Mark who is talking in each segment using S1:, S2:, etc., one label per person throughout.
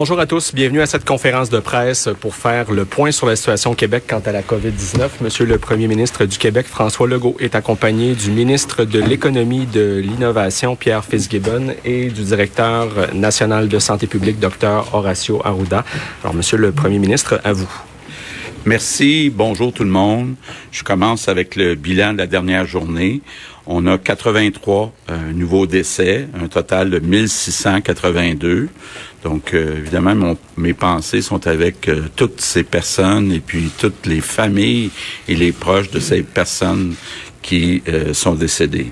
S1: Bonjour à tous, bienvenue à cette conférence de presse pour faire le point sur la situation au Québec quant à la COVID-19. Monsieur le Premier ministre du Québec, François Legault, est accompagné du ministre de l'Économie, de l'Innovation, Pierre Fitzgibbon, et du directeur national de santé publique, Dr Horacio Arruda. Alors, Monsieur le Premier ministre, à vous.
S2: Merci. Bonjour tout le monde. Je commence avec le bilan de la dernière journée. On a 83 euh, nouveaux décès, un total de 1682. Donc, euh, évidemment, mes pensées sont avec euh, toutes ces personnes et puis toutes les familles et les proches de ces personnes qui sont décédées.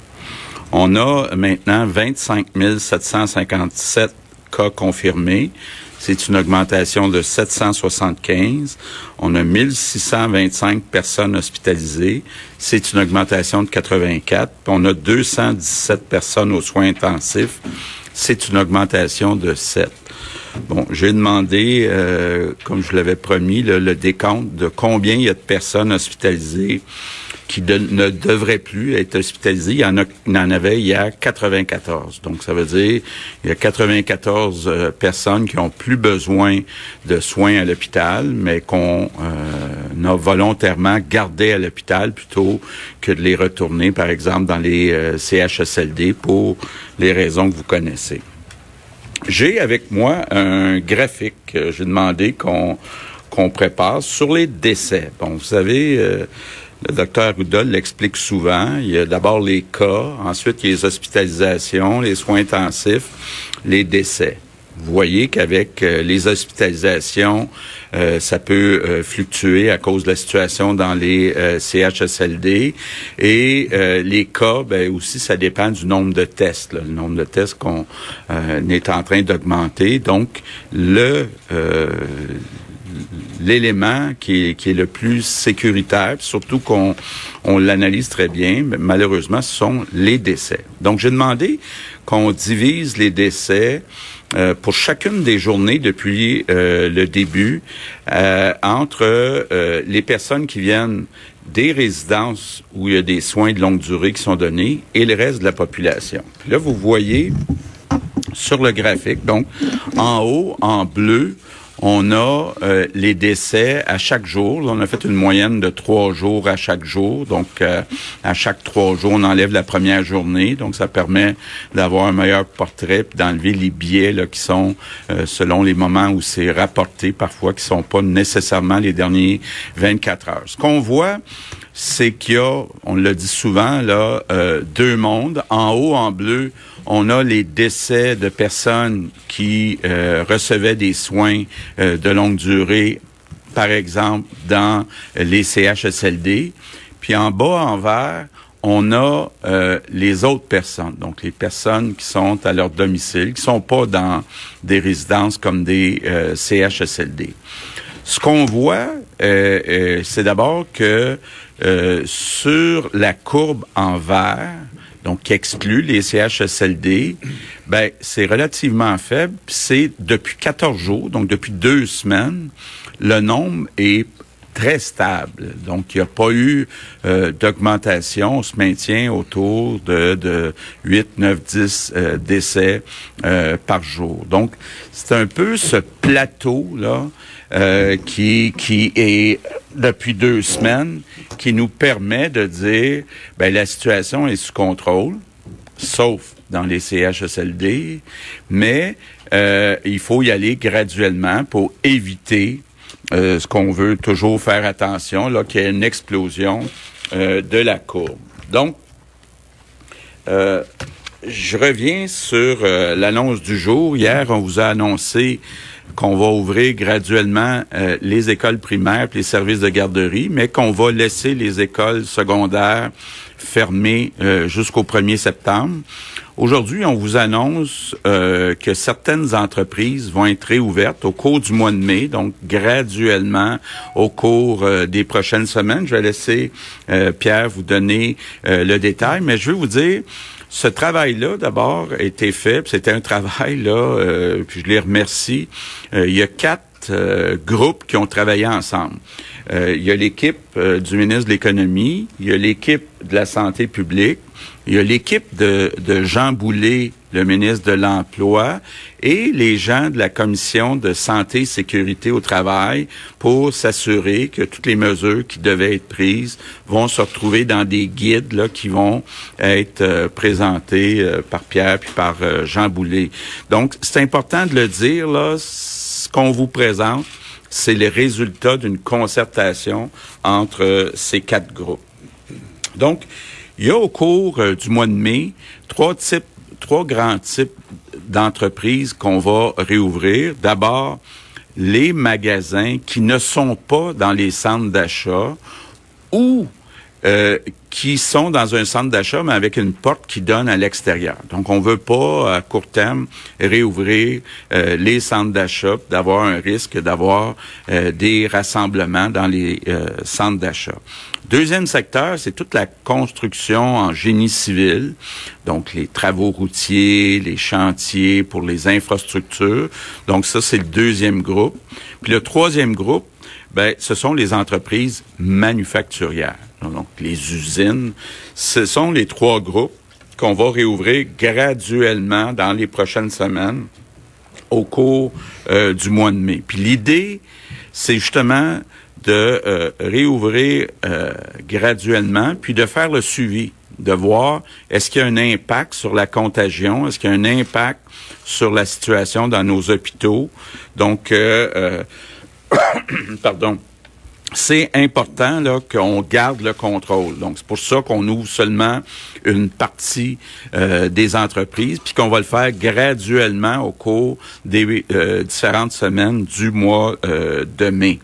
S2: On a maintenant 25 757 cas confirmés. C'est une augmentation de 775. On a 1625 personnes hospitalisées. C'est une augmentation de 84. on a 217 personnes aux soins intensifs. C'est une augmentation de 7. Bon, j'ai demandé, euh, comme je l'avais promis, le décompte de combien il y a de personnes hospitalisées qui ne devraient plus être hospitalisés. Il y en, a, il en avait hier 94. Donc, ça veut dire il y a 94 euh, personnes qui ont plus besoin de soins à l'hôpital, mais qu'on euh, a volontairement gardé à l'hôpital plutôt que de les retourner, par exemple, dans les euh, CHSLD pour les raisons que vous connaissez. J'ai avec moi un graphique que j'ai demandé qu'on qu'on prépare sur les décès. Bon, vous savez, le docteur Goudol l'explique souvent. Il y a d'abord les cas, ensuite les hospitalisations, les soins intensifs, les décès. Vous voyez qu'avec euh, les hospitalisations, euh, ça peut euh, fluctuer à cause de la situation dans les CHSLD. Et les cas, ben, aussi, ça dépend du nombre de tests. Le nombre de tests qu'on est en train d'augmenter. Donc, le l'élément qui est, qui est le plus sécuritaire, surtout qu'on on, l'analyse très bien, mais malheureusement, ce sont les décès. Donc, j'ai demandé qu'on divise les décès euh, pour chacune des journées depuis euh, le début euh, entre les personnes qui viennent des résidences où il y a des soins de longue durée qui sont donnés et le reste de la population. là, vous voyez sur le graphique, donc en haut, en bleu, on a euh, les décès à chaque jour. On a fait une moyenne de trois jours à chaque jour. Donc, euh, à chaque trois jours, on enlève la première journée. Donc, ça permet d'avoir un meilleur portrait puis d'enlever les biais là, qui sont euh, selon les moments où c'est rapporté, parfois qui sont pas nécessairement les derniers 24 heures. Ce qu'on voit, c'est qu'il y a, on l'a dit souvent, là, deux mondes. En haut, en bleu, on a les décès de personnes qui euh, recevaient des soins euh, de longue durée, par exemple dans les CHSLD. Puis en bas, en vert, on a euh, les autres personnes, donc les personnes qui sont à leur domicile, qui sont pas dans des résidences comme des CHSLD. Ce qu'on voit, c'est d'abord que sur la courbe en vert, donc qui exclut les CHSLD, ben c'est relativement faible. C'est depuis 14 jours, donc depuis deux semaines, le nombre est très stable. Donc, il n'y a pas eu euh, d'augmentation. On se maintient autour de, de 8, 9, 10 décès euh, par jour. Donc, c'est un peu ce plateau-là euh, qui, qui est depuis deux semaines, qui nous permet de dire, ben, la situation est sous contrôle, sauf dans les CHSLD, mais euh, il faut y aller graduellement pour éviter euh, ce qu'on veut toujours faire attention, là, qu'il y ait une explosion euh, de la courbe. Donc, euh, je reviens sur l'annonce du jour. Hier, on vous a annoncé qu'on va ouvrir graduellement les écoles primaires et les services de garderie, mais qu'on va laisser les écoles secondaires fermées jusqu'au 1er septembre. Aujourd'hui, on vous annonce euh, que certaines entreprises vont être réouvertes au cours du mois de mai, donc graduellement au cours euh, des prochaines semaines. Je vais laisser euh, Pierre vous donner le détail, mais je veux vous dire, ce travail-là, d'abord, a été fait. C'était un travail, là, puis je les remercie. il y a quatre quatre groupes qui ont travaillé ensemble. il y a l'équipe du ministre de l'Économie, il y a l'équipe de la Santé publique, il y a l'équipe de, de Jean Boulet, le ministre de l'Emploi, et les gens de la Commission de santé et sécurité au travail pour s'assurer que toutes les mesures qui devaient être prises vont se retrouver dans des guides là, qui vont être euh, présentés euh, par Pierre puis par euh, Jean Boulet. Donc, c'est important de le dire, là, ce qu'on vous présente, c'est les résultats d'une concertation entre ces quatre groupes. Donc, il y a au cours euh, du mois de mai trois types, trois grands types d'entreprises qu'on va réouvrir. D'abord, les magasins qui ne sont pas dans les centres d'achat ou euh, qui sont dans un centre d'achat, mais avec une porte qui donne à l'extérieur. Donc, on veut pas, à court terme, réouvrir euh, les centres d'achat, d'avoir un risque d'avoir des rassemblements dans les centres d'achat. Deuxième secteur, c'est toute la construction en génie civil, donc les travaux routiers, les chantiers pour les infrastructures. Donc ça, c'est le deuxième groupe. Puis le troisième groupe, ben, ce sont les entreprises manufacturières, donc les usines. Ce sont les trois groupes qu'on va réouvrir graduellement dans les prochaines semaines au cours euh, du mois de mai. Puis l'idée, c'est justement de euh, réouvrir euh, graduellement, puis de faire le suivi, de voir est-ce qu'il y a un impact sur la contagion, est-ce qu'il y a un impact sur la situation dans nos hôpitaux. Donc, pardon. C'est important là qu'on garde le contrôle. Donc c'est pour ça qu'on ouvre seulement une partie des entreprises, puis qu'on va le faire graduellement au cours des différentes semaines du mois de mai.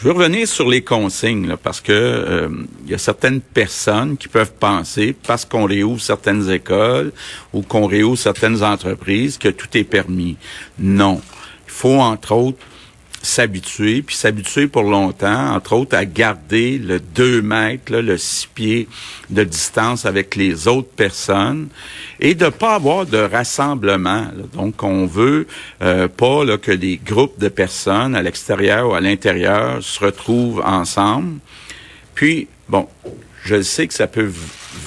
S2: Je veux revenir sur les consignes parce que euh, il y a certaines personnes qui peuvent penser parce qu'on réouvre certaines écoles ou qu'on réouvre certaines entreprises que tout est permis. Non, il faut entre autres s'habituer, puis s'habituer pour longtemps, entre autres à garder le 2 mètres, le 6 pieds de distance avec les autres personnes et de pas avoir de rassemblement. Donc, on veut euh, pas là, que des groupes de personnes à l'extérieur ou à l'intérieur se retrouvent ensemble. Puis, bon, je sais que ça peut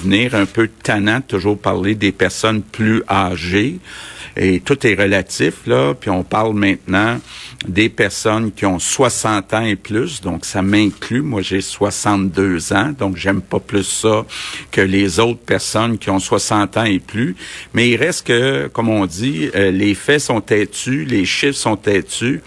S2: venir un peu tannant de toujours parler des personnes plus âgées, et tout est relatif, là. Puis on parle maintenant des personnes qui ont 60 ans et plus. Donc, ça m'inclut. Moi, j'ai 62 ans. Donc, j'aime pas plus ça que les autres personnes qui ont 60 ans et plus. Mais il reste que, comme on dit, euh, les faits sont têtus, les chiffres sont têtus.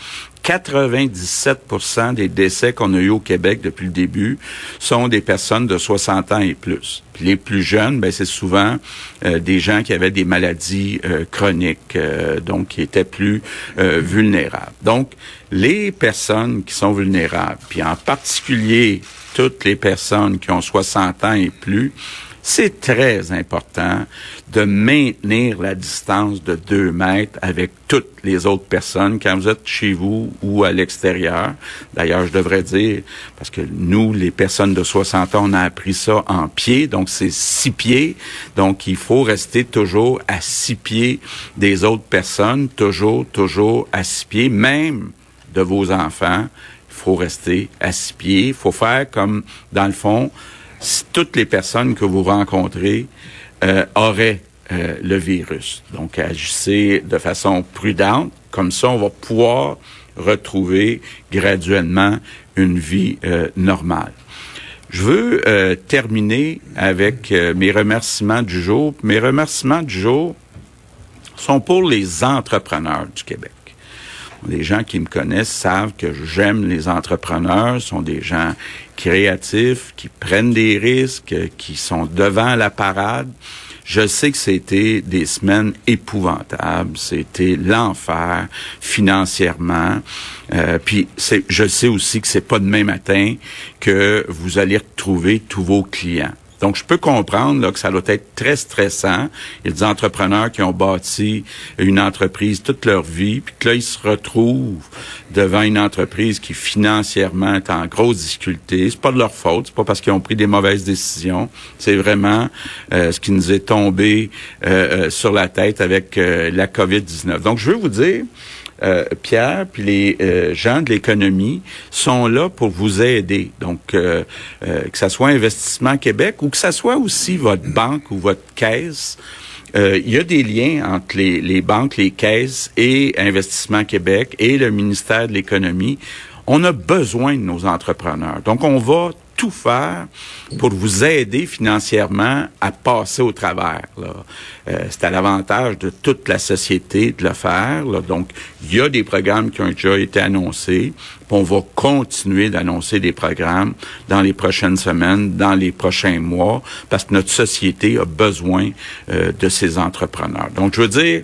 S2: 97% des décès qu'on a eu au Québec depuis le début sont des personnes de 60 ans et plus. les plus jeunes, ben, c'est souvent euh, des gens qui avaient des maladies euh, chroniques, euh, donc qui étaient plus vulnérables. Donc, les personnes qui sont vulnérables, puis en particulier toutes les personnes qui ont 60 ans et plus, c'est très important de maintenir la distance de deux mètres avec toutes les autres personnes quand vous êtes chez vous ou à l'extérieur. D'ailleurs, je devrais dire, parce que nous, les personnes de 60 ans, on a appris ça en pied, donc c'est six pieds. Donc, il faut rester toujours à six pieds des autres personnes, toujours, toujours à six pieds, même de vos enfants. Il faut rester à six pieds. Il faut faire comme, dans le fond, si toutes les personnes que vous rencontrez euh, auraient euh, le virus. Donc, agissez de façon prudente. Comme ça, on va pouvoir retrouver graduellement une vie euh, normale. Je veux terminer avec mes remerciements du jour. Mes remerciements du jour sont pour les entrepreneurs du Québec. Les gens qui me connaissent savent que j'aime les entrepreneurs, sont des gens créatifs, qui prennent des risques, qui sont devant la parade. Je sais que c'était des semaines épouvantables, c'était l'enfer financièrement. Euh, puis je sais aussi que c'est pas demain matin que vous allez retrouver tous vos clients. Donc, je peux comprendre là, que ça doit être très stressant. Il y a des entrepreneurs qui ont bâti une entreprise toute leur vie, puis que là, ils se retrouvent devant une entreprise qui financièrement est en grosse difficulté. C'est pas de leur faute, c'est pas parce qu'ils ont pris des mauvaises décisions. C'est vraiment euh, ce qui nous est tombé euh, euh, sur la tête avec la COVID-19. Donc, je veux vous dire euh, Pierre, puis les euh, gens de l'économie sont là pour vous aider. Donc, euh, que ce soit Investissement Québec ou que ce soit aussi votre banque ou votre caisse, il y a des liens entre les, les, banques, les caisses et Investissement Québec et le ministère de l'économie. On a besoin de nos entrepreneurs. Donc, on va tout faire pour vous aider financièrement à passer au travers. Euh, c'est à l'avantage de toute la société de le faire. Donc, il y a des programmes qui ont déjà été annoncés. On va continuer d'annoncer des programmes dans les prochaines semaines, dans les prochains mois, parce que notre société a besoin euh, de ces entrepreneurs. Donc, je veux dire,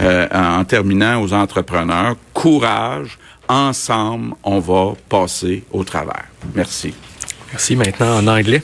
S2: euh, en terminant aux entrepreneurs, courage, ensemble, on va passer au travers. Merci.
S1: Merci maintenant en anglais.